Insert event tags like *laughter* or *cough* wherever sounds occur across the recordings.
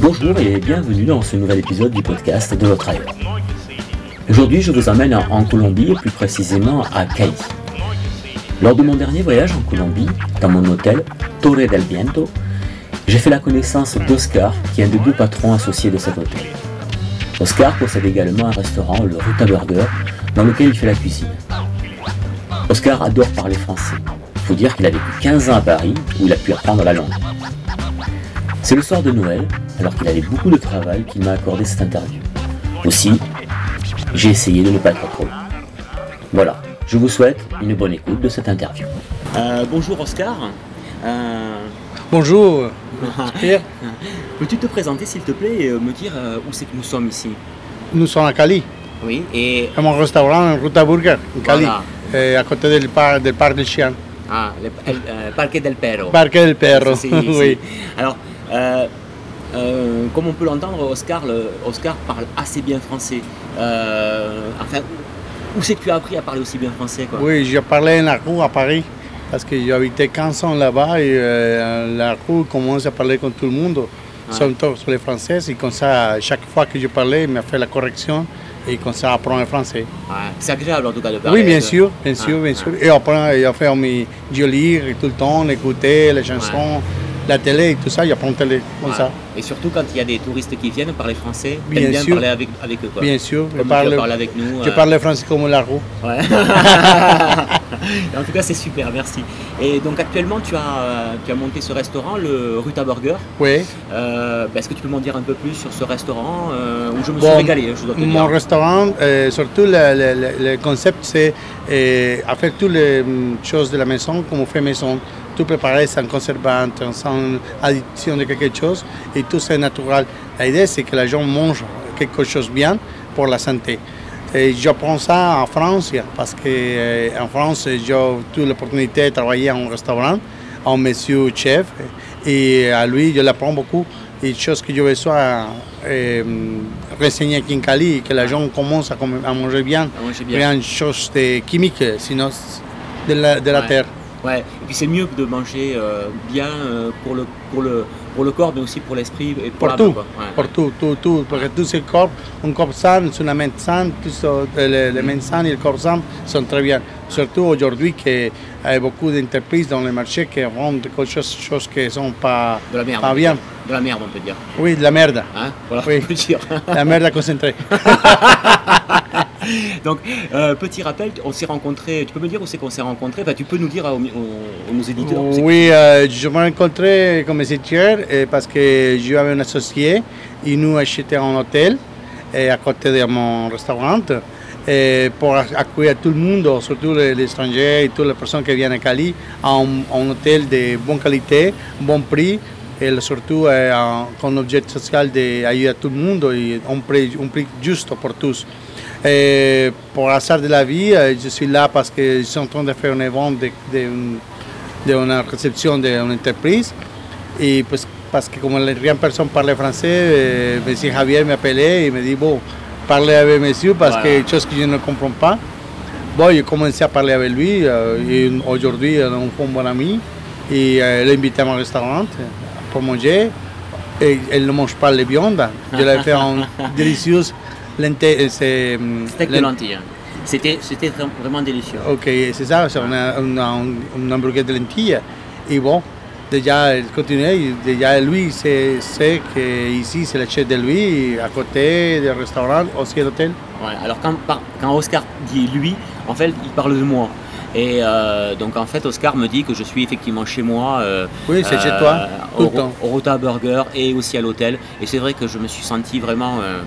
Bonjour et bienvenue dans ce nouvel épisode du podcast de notre ailleurs. Aujourd'hui, je vous emmène en Colombie, plus précisément à Cali. Lors de mon dernier voyage en Colombie, dans mon hôtel Torre del Viento, j'ai fait la connaissance d'Oscar, qui est un des deux patrons associés de cet hôtel. Oscar possède également un restaurant, le Ruta Burger, dans lequel il fait la cuisine. Oscar adore parler français. Il faut dire qu'il a vécu 15 ans à Paris, où il a pu apprendre la langue. C'est le soir de Noël, alors qu'il avait beaucoup de travail, qu'il m'a accordé cette interview. Aussi, j'ai essayé de ne pas être trop long. Voilà, je vous souhaite une bonne écoute de cette interview. Euh, bonjour Oscar. Euh, Bonjour. *laughs* Pierre. Peux-tu te présenter s'il te plaît et me dire euh, où c'est que nous sommes ici? Nous sommes à Cali, Oui, et... à mon restaurant Ruta Burger, en Cali, Voilà. à côté del, par, del Parc del Chien. Ah, le el- euh, Parque del Perro. Parque del Perro, *laughs* ici. *laughs* oui. Alors, euh, euh, comme on peut l'entendre, Oscar, le- Oscar parle assez bien français. Euh, enfin, où c'est que tu as appris à parler aussi bien français quoi Oui, je parlais rue à Paris, parce que j'habitais 15 ans là-bas et euh, la rue commence à parler comme tout le monde, surtout sur les Français. Et comme ça, chaque fois que je parlais, il m'a fait la correction et comme ça, apprend le français. Ouais, C'est agréable en tout cas de parler. Oui, bien sûr, bien Ah, sûr, bien ah. sûr. Et après, il a fait mes, je lire tout le temps, écouter les chansons, la télé et tout ça, j'apprends télé comme ça. Et surtout quand il y a des touristes qui viennent parler français, Bien sûr. parler avec, avec eux. Quoi. Bien sûr, Comme tu parle, as parlé avec nous. je euh, parle français comme la roue. Ouais. *laughs* en tout cas, c'est super, merci. Et donc actuellement, tu as, euh, tu as monté ce restaurant, le Ruta Burger. Oui. Euh, bah, Est-ce que tu peux m'en dire un peu plus sur ce restaurant euh, où je me suis régalé, je dois te Mon restaurant, surtout le, le- le- concept, c'est à faire toutes les hum, choses de la maison comme on fait maison. Tout préparé sans conservant, sans addition de quelque chose et tout c'est naturel. L'idée, c'est que les gens mangent quelque chose bien pour la santé. Et j'apprends ça en France parce que euh, en France, j'ai eu l'opportunité de travailler en restaurant, en monsieur chef, et à lui, je l'apprends beaucoup. Et chose que je veux soit euh, renseigner Cali, et que les gens commencent à, à manger bien, À manger bien. chose de chimique, sinon de la, de la Ouais. terre. Ouais. Et puis c'est mieux de manger euh, bien euh, pour, le, pour, le, pour le corps, mais aussi pour l'esprit et pour tout, quoi. Ouais. pour tout, tout, tout, parce que tous ces corps, un corps sain, une mente saine, euh, les, les mentes saines et le corps sain sont très bien. Surtout aujourd'hui qu'il y a beaucoup d'entreprises dans le marché qui vendent quelque chose, choses qui ne sont pas, De la merde. pas bien. De la merde, on peut dire. Oui, de la merde. Hein? Voilà, Oui. on peut dire. La merde concentrée. *laughs* *laughs* Donc, euh, petit rappel, on s'est rencontrés. Tu peux me dire où c'est qu'on s'est rencontrés? Enfin, tu peux nous dire à, aux, aux- nos éditeurs. Oui, euh, je me rencontré comme étudiant euh, parce que j'avais un associé et nous acheté un hôtel à côté de mon restaurant pour accueillir tout le monde, surtout les, les étrangers et toutes les personnes qui viennent à Cali, à un, un hôtel de bonne qualité, bon prix et surtout euh, un, objet social d'aider à tout le monde et un prix, un prix juste pour tous. Et pour hasard de la vie, euh, je suis là parce que je suis en train de faire un événement de, de, d'une réception d'une entreprise. Et pues, parce que comme rien personne parlait français, euh, M. Javier m'appelait et me dit, bon, parlez avec monsieur parce Voilà. que chose que je ne comprends pas. Bon, j'ai commencé à parler avec lui euh, et aujourd'hui, on est un bon ami. Et euh, l'a invité à mon restaurant pour manger. Et elle ne mange pas les viandes. Je lui ai fait. *laughs* C'est, hum, Steak de lent- lentilles. C'était, c'était vra- vraiment délicieux. Ok, c'est ça, c'est un, un, un, un hamburger de lentilles. Et bon, déjà, il continue, déjà lui, c'est, c'est qu'ici, c'est le chef de lui, à côté du restaurant, aussi l'hôtel. Ouais, alors quand, par- quand Oscar dit lui, en fait, il parle de moi. Et euh, donc en fait, Oscar me dit que je suis effectivement chez moi. euh, Oui, c'est chez toi, tout au, le temps. au Rota Burger et aussi à l'hôtel. Et c'est vrai que je me suis senti vraiment euh,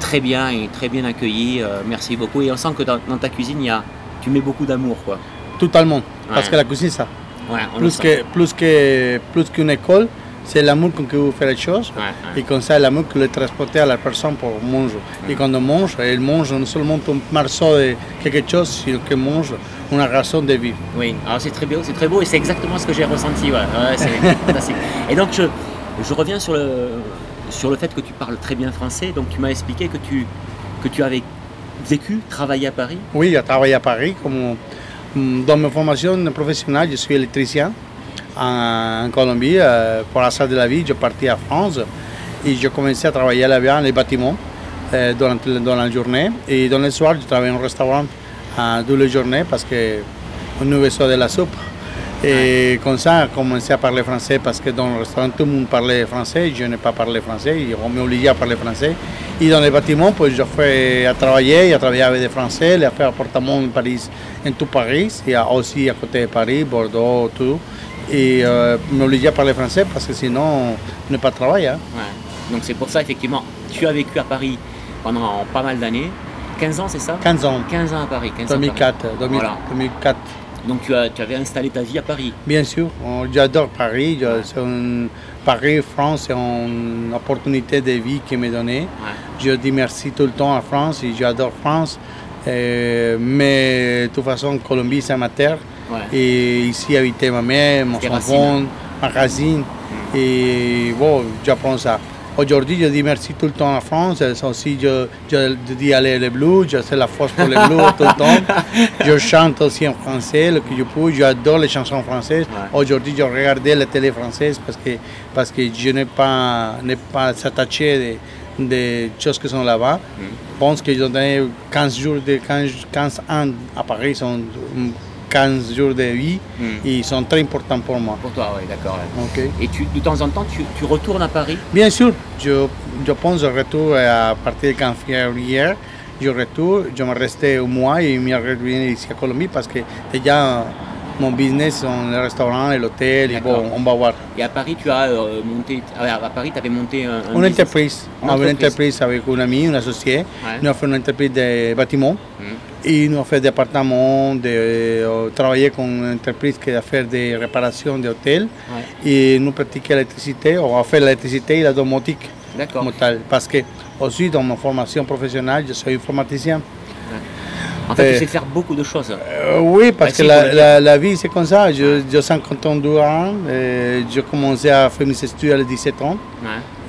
très bien et très bien accueilli. euh, merci beaucoup. Et on sent que dans, dans ta cuisine, il y a, tu mets beaucoup d'amour, quoi. Totalement. Parce Ouais. que la cuisine, ça. Ouais, on le Plus, que, plus, que, plus qu'une école, c'est l'amour qu'on peut faire les choses. Ouais. Et comme ça, l'amour que le transporter à la personne pour manger. Et quand on mange, elle mange non seulement un morceau de quelque chose, mais qu'elle mange une raison de vivre. Oui, alors c'est très beau, c'est très beau et c'est exactement ce que j'ai ressenti. C'est *laughs* fantastique. Et donc je, je reviens sur le, sur le fait que tu parles très bien français. Donc tu m'as expliqué que tu, avais vécu, travaillé à Paris. Oui, je travaille à Paris. Dans ma formation professionnelle, je suis électricien. en, Colombie. Euh, pour la salle de la vie, je partais à France et je commençais à travailler là-bas, les bâtiments, euh, dans, dans, la journée. Et dans le soir, je travaillais au restaurant euh, la journée parce qu'on nous besoin de la soupe. Et comme ça, j'ai commencé à parler français parce que dans le restaurant, tout le monde parlait français. Je n'ai pas parlé français, ils m'ont obligé à parler français. Et dans les bâtiments, puis je fais à travailler, à travailler avec des Français, j'ai fait appartement en Paris, en tout Paris, et aussi à côté de Paris, Bordeaux, tout. Et euh, m'obliger à parler français parce que sinon, je n'ai pas de travail. Hein. Donc c'est pour ça, effectivement, tu as vécu à Paris pendant pas mal d'années. 15 ans, c'est ça? 15 ans. 15 ans à Paris. 2004, 2004. Donc tu, as, tu, avais installé ta vie à Paris Bien sûr, j'adore Paris. Paris, France, c'est une opportunité de vie qui m'est donnée. Je dis merci tout le temps à France et j'adore France. Euh, mais de toute façon, Colombie, c'est ma terre. Et ici habitait ma mère, mon enfant, ma racine. Mm. Et bon, j'apprends ça. Aujourd'hui, je dis merci tout le temps à France. Aussi, je, je, dis aller les blues, je sais la force pour les blues tout le temps. *laughs* Je chante aussi en français, le que je peux. J'adore les chansons françaises. Aujourd'hui, je regardais la télé française parce que, parce que je n'ai pas, pas s'attaché des, choses qui sont là-bas. Mm. Je pense que j'ai donné 15 jours, de, 15, 15 ans à Paris, sont 15 jours de vie, hmm. ils sont très importants pour moi. Pour toi, oui, d'accord. Et tu, de temps en temps, tu, tu, retournes à Paris? Bien sûr, je, je pense que je retourne à partir de février. Je retourne, je me restais un mois et je me reviens ici à Colombie parce que déjà mon business, sont les restaurants et l'hôtel, et bon, on va voir. Et à Paris, tu as euh, monté, ah à Paris, tu avais monté un, une entreprise. On avait une entreprise avec un ami, un associé. Nous avons fait une entreprise de bâtiments. Hmm. Et nous avons fait des appartements, de, euh, travailler avec une entreprise qui a fait des réparations d'hôtels. Et nous pratiquons l'électricité, on a fait l'électricité et la domotique. D'accord. Parce que aussi dans ma formation professionnelle, je suis informaticien. En fait, tu sais faire beaucoup de choses. Euh, oui, parce que la, la, vie, c'est comme ça. J'ai 52 ans, j'ai commencé à faire mes études à 17 ans.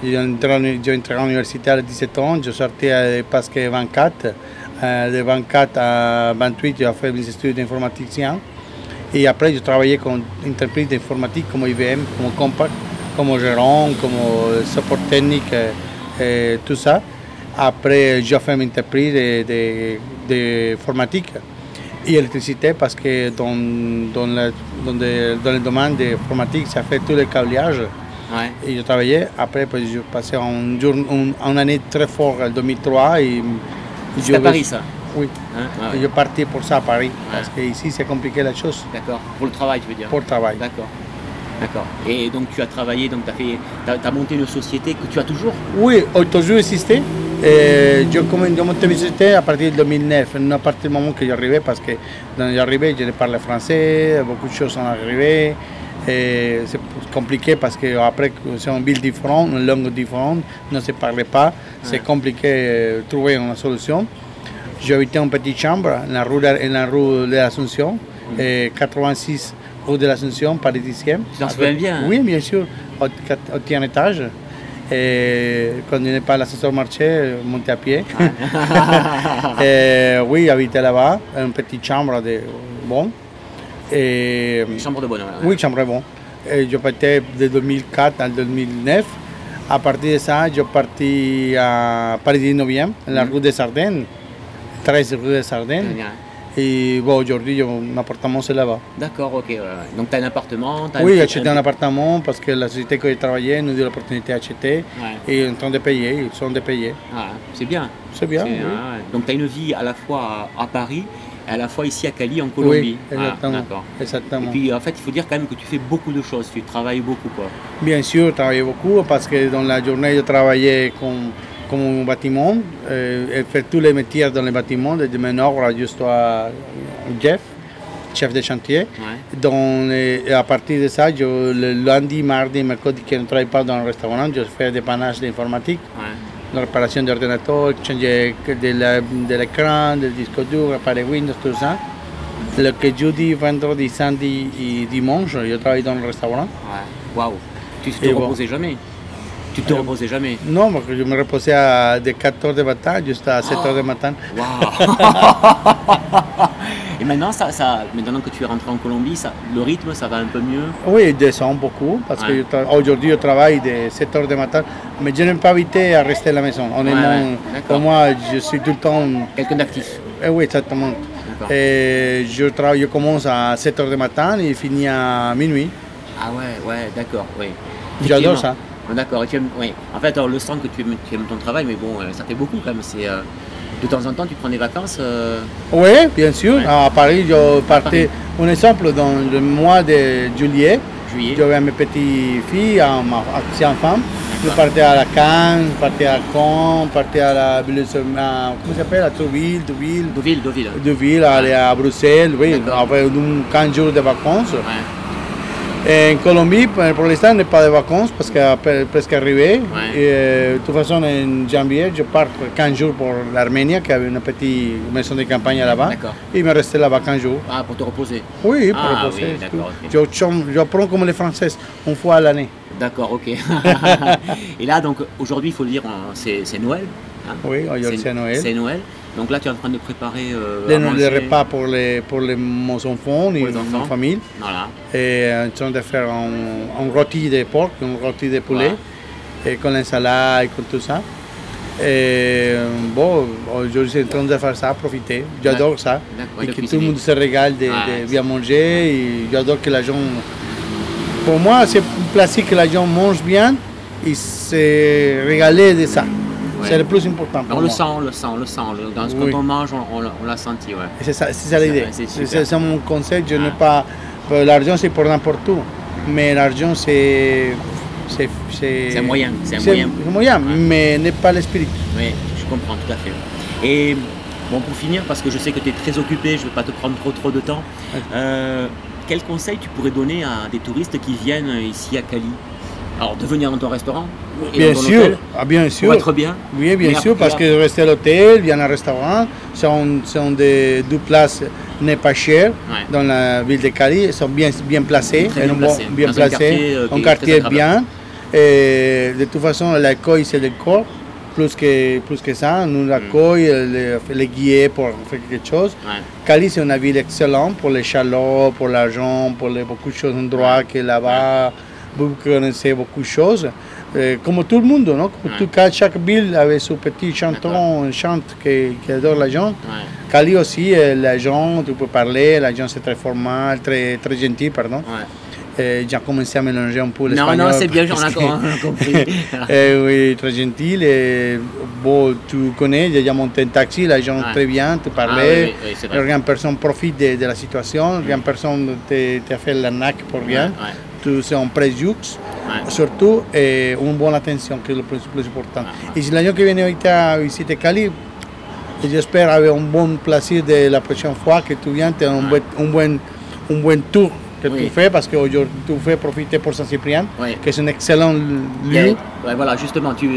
J'ai entré, à l'université à 17 ans, je sortais à presque 24. De 24 à 28, j'ai fait mes études d'informaticien. Et après, j'ai travaillé comme entreprise d'informatique comme IBM, comme Compact, comme gérant, comme support technique, et tout ça. Après, j'ai fait une entreprise d'informatique et électricité parce que dans, dans, le, dans, dans le domaine de l'informatique, ça fait tout le câblage. Et j'ai travaillé. Après, j'ai passé un jour, une année très forte en 2003. Et c'est à Paris, ça Oui. Hein? Ah je partais pour ça à Paris. Parce qu'ici, c'est compliqué la chose. D'accord. Pour le travail, tu veux dire Pour le travail. D'accord. D'accord. Et donc tu as travaillé, donc tu as, as, monté une société que tu as toujours Oui, j'ai toujours existé. Et je, j'ai monté une société à partir de 2009, à partir du moment que j'arrivais, parce que quand j'arrivais, je parlais français, beaucoup de choses sont arrivées. C'est compliqué parce qu'après, c'est une ville différente, une langue différente, ne se parlait pas. C'est compliqué de trouver une solution. J'habitais en petite chambre dans la rue, la rue de l'Assomption, 86 rue de l'Ascension, parisien. Tu t'en souviens bien hein? Oui, bien sûr, au, au étage. Et quand il n'est pas l'ascenseur marché, monter à pied. *laughs* et, oui, habiter là-bas, une petite chambre de bon. Et, chambre de bonne. Oui, chambre de bon. Et je partais de 2004 à 2009. À partir de ça, je partis à Paris 9e, la rue des Ardennes, 13 rue des Ardennes. Et bon, aujourd'hui, mon appartement, c'est là-bas. D'accord, ok. Donc, tu as un appartement as Oui, j'ai acheté un... appartement parce que la société que j'ai travaillé nous dit l'opportunité d'acheter. Et ils sont en train de payer, ils sont de payer. Ah, c'est bien. C'est bien. Oui. Donc, tu as une vie à la fois à, Paris et à la fois ici à Cali, en Colombie. Oui, exactement. exactement. Et puis, en fait, il faut dire quand même que tu fais beaucoup de choses. Tu travailles beaucoup, quoi. Bien sûr, je travaille beaucoup parce que dans la journée, je travaillais comme comme un bâtiment euh, et faire tous les métiers dans le bâtiment, de menor jusqu'à Jeff, chef de chantier. Donc, et à partir de ça, je, le lundi, mardi, mercredi, qui ne travaille pas dans le restaurant, je fais des panaches d'informatique, la réparation d'ordinateurs, changer de l'écran, du disque dur, réparer Windows, tout ça. Le que jeudi, vendredi, samedi et dimanche, je travaille dans le restaurant. Waouh! Tu ne te reposais jamais tu te reposais jamais Non, je me reposais à de 4 h du matin jusqu'à 7 h du matin. Wow. *laughs* maintenant, ça, ça, maintenant que tu es rentré en Colombie, ça, le rythme, ça va un peu mieux? Oui, il descend beaucoup parce Ouais. qu'aujourd'hui, je travaille de 7 heures du matin, mais je n'ai pas invité à rester à la maison. Ouais, pour moi, je suis tout le temps. Quelqu'un d'actif Eh oui, exactement. Et je, travaille, je commence à 7 heures du matin et finis à minuit. Ah ouais, ouais, d'accord, oui. J'adore ça. Ah, D'accord, et tu aimes, oui. En fait, alors, le sens que tu aimes, tu aimes ton travail, mais bon, euh, ça fait beaucoup quand même. C'est, euh, de temps en temps, tu prends des vacances. euh, Oui, bien sûr. Ouais. À Paris, je partais. Un exemple, dans le mois de juillet, juillet. j'avais mes petites filles, à ma à- enfants. Je partais à la Cannes, je partais à Caen, je partais à la à- comment s'appelle, à Trouville, Deauville, Deauville, Deauville. Deauville, aller à Bruxelles, oui, un 15 jours de vacances. Ouais. En Colombie, pour pour l'instant, il n'y a pas de vacances parce que est presque arrivé. Ouais. Et, de toute façon, en janvier, je pars pour 15 jours pour l'Arménie, qui avait une petite maison de campagne là-bas. Il me restait là-bas 15 jours. Ah, pour te reposer. Oui, pour Ah, reposer. oui, d'accord, ok. Je J'apprends comme les Français, une fois à l'année. D'accord, ok. *laughs* et là, donc, aujourd'hui, il faut le dire, on- c'est, c'est Noël. hein. Oui, aujourd'hui c'est Noël. C'est Noël. Donc là, tu es en train de préparer euh, Les, les repas pour, les, pour les, mes enfants et enfants. ma famille. Voilà. Et en train de faire un, un rôti de porc, un rôti de poulet, et con l'insalade et tout ça. Et bon, aujourd'hui, je suis en train de faire ça, profiter. J'adore ça. Et que tout le monde se régale de, de Ouais. bien manger. Et j'adore que la gens. Pour moi, c'est un plaisir que la gens mange bien et se régaler de ça. Ouais. C'est le plus important. Pour On le sent, on le sent, on le sent. Dans, Oui. Quand on mange, on, on l'a- on l'a senti, ouais. C'est ça, c'est ça l'idée. c'est mon conseil. Je n'ai pas. L'argent, c'est pour n'importe où. Mais l'argent, c'est. C'est moyen, c'est moyen. moyen, Ouais. mais n'est pas l'esprit. Oui, je comprends tout à fait. Et bon, pour finir, parce que je sais que tu es très occupé, je ne vais pas te prendre trop trop de temps, euh, quel conseil tu pourrais donner à des touristes qui viennent ici à Cali? Alors, de venir dans ton restaurant et Bien dans ton sûr, hôtel, ah, bien pour sûr. être bien Oui, bien sûr, après, parce que rester à l'hôtel, bien un restaurant, sont, sont des deux places n'est pas Ouais. dans la ville de Cali, ils sont bien, bien placés, Très bien placés, bien un quartier, euh, un quartier bien. Et de toute façon, l'accueil, c'est le corps, plus que, plus que ça. Nous, Mm. l'accueil, les, les guider pour faire quelque chose. Ouais. Cali, c'est une ville excellente pour les chaleurs, pour l'argent, pour les, beaucoup de choses, un droit que là-bas, vous connaissez beaucoup de choses. Euh, comme tout le monde, non? Comme tout cas, chaque ville avait son petit chanton, un chant qui, qui adore la gente. Ouais. Cali aussi, euh, la gente, tu peux parler, la gente c'est très formal, très, très gentil, pardon. Ouais. J'ai commencé à mélanger un peu Non, l'espagnol. non, c'est bien, on a, parce que- on a compris. *laughs* Eh oui, très gentil. Et, bon, tu connais, j'ai déjà monté un taxi, la gens Ouais. très bien, tu Ah, parlais. oui, oui, c'est rien personne profite de, de la situation, rien personne te fait l'arnaque pour rien. Ouais, C'est un préjux. ouais. Surtout, eh, une bonne attention, qui est le plus, plus important. Ah, Et si l'année qui vient à visiter Cali, j'espère avoir un bon plaisir de la prochaine fois que tu viens, tu as un, Ah. bon, un, bon, un bon tour que Oui. tu fais, parce qu'aujourd'hui tu fais profiter pour Saint-Cyprien, Oui. que c'est un excellent lieu. voilà, justement, tu,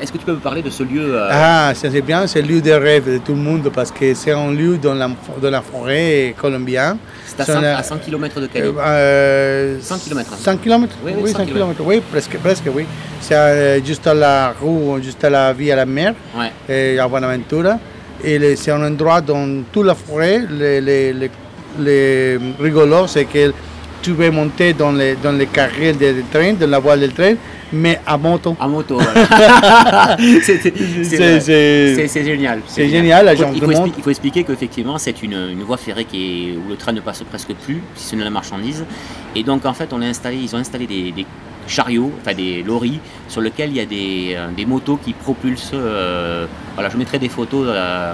est-ce que tu peux me parler de ce lieu euh, Ah, Saint-Cyprien, c'est le lieu de rêve de tout le monde, parce que c'est un lieu dans la, dans la forêt colombienne. C'est à C'est 100, un- à 100 km de Cali. Euh, 100 kilomètres. 100 km Oui, Oui, oui, 100 100 km. Oui, presque, presque, oui. C'est euh, juste à la rue, juste à la vie à la mer, Ouais. et à Buenaventura. Et c'est un endroit dans toute la forêt. Le, le, le- le rigolo, c'est que tu peux monter dans les, dans les carrils de train, dans la voie del train, mais à moto. En moto, *laughs* voilà. C'est- génial. c'est génial, la Il faut- il faut, il expliquer qu'effectivement, c'est une, une voie ferrée qui est, où le train ne passe presque plus, si ce n'est la marchandise. Et donc, en fait, on a installé, ils ont installé des, des chariots, enfin des lorries, sur lesquels il y a des, euh, des motos qui propulsent. euh, voilà, je mettrai des photos euh,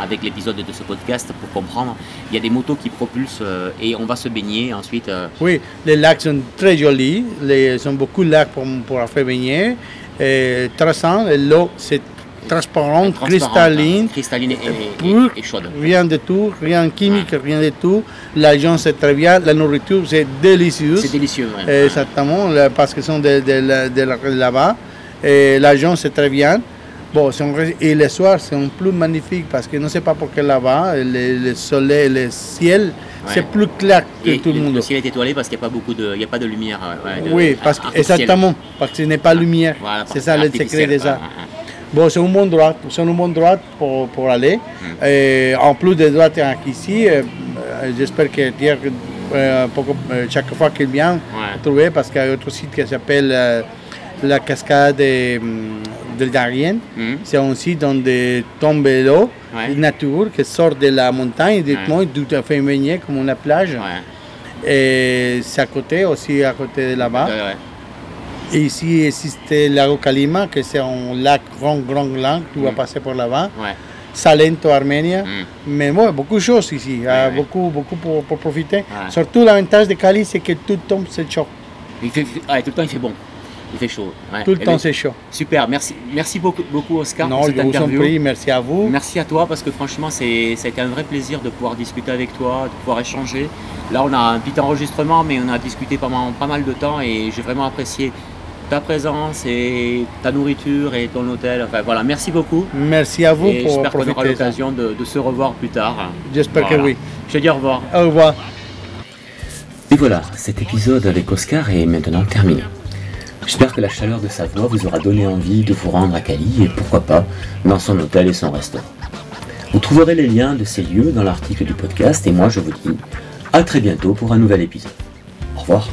avec l'épisode de ce podcast pour comprendre. Il y a des motos qui propulsent et on va se baigner ensuite. Oui, les lacs sont très jolis. Les, sont beaucoup de lacs pour, pour faire baigner. Et très sain. L'eau, c'est transparent, transparente, cristalline. hein, cristalline et, et- pure, et chaude. Rien de tout, rien de chimique, rien de tout. L'argent, c'est très bien. La nourriture, c'est délicieux. C'est délicieux. Euh, Exactement, parce que sont de, de, de de là-bas. Et l'argent, c'est très bien. Bon, et le soir, c'est un plus magnifique parce que je ne sais pas pourquoi là-bas, le, le soleil, le ciel, c'est plus clair que Et tout le le, monde. le ciel est étoilé parce qu'il n'y a pas beaucoup de, il y a pas de lumière. ouais, de- Oui, parce que, exactement, parce que ce n'est pas lumière. Voilà, c'est ça le secret artificielle, de ouais, ouais, ouais. Bon, c'est un bon droit, c'est un bon droit pour, pour aller. Mm. Et en plus des droits ici, euh, j'espère que dire euh, euh, chaque fois qu'il vient, Ouais. trouver parce qu'il y a un autre site qui s'appelle euh, la cascade del Darien. Mhm. C'est un site dans des tombes d'eau Ouais. nature qui sort de la montagne directement, tout à fait baigné comme une plage. Ouais. Et c'est à côté, aussi à côté de là-bas. Et ici existe le lago Kalima, que c'est un lac, grand, grand lac, tu vas Mm. passer par là-bas. Ouais. Salento, Arménie. Mm. Mais ouais, beaucoup de choses ici, beaucoup, beaucoup pour, pour profiter. Surtout l'avantage de Cali, c'est que tout le temps c'est chaud. Il fait, ouais, tout le temps il fait bon. Il fait chaud. Ouais. Tout le temps c'est chaud. Super, merci, merci beaucoup, beaucoup Oscar non, pour je cette vous en interview. prie, merci à vous. Merci à toi parce que franchement ça a été un vrai plaisir de pouvoir discuter avec toi, de pouvoir échanger. Là on a un petit enregistrement mais on a discuté pendant pas mal de temps et j'ai vraiment apprécié ta présence et ta nourriture et ton hôtel. Enfin voilà, merci beaucoup. Merci à vous et pour j'espère qu'on aura l'occasion de, de se revoir plus tard. J'espère Voilà. que oui. Je te dis au revoir. Au revoir. Et voilà, cet épisode avec Oscar est maintenant terminé. J'espère que la chaleur de sa voix vous aura donné envie de vous rendre à Cali et pourquoi pas dans son hôtel et son restaurant. Vous trouverez les liens de ces lieux dans l'article du podcast et moi je vous dis à très bientôt pour un nouvel épisode. Au revoir.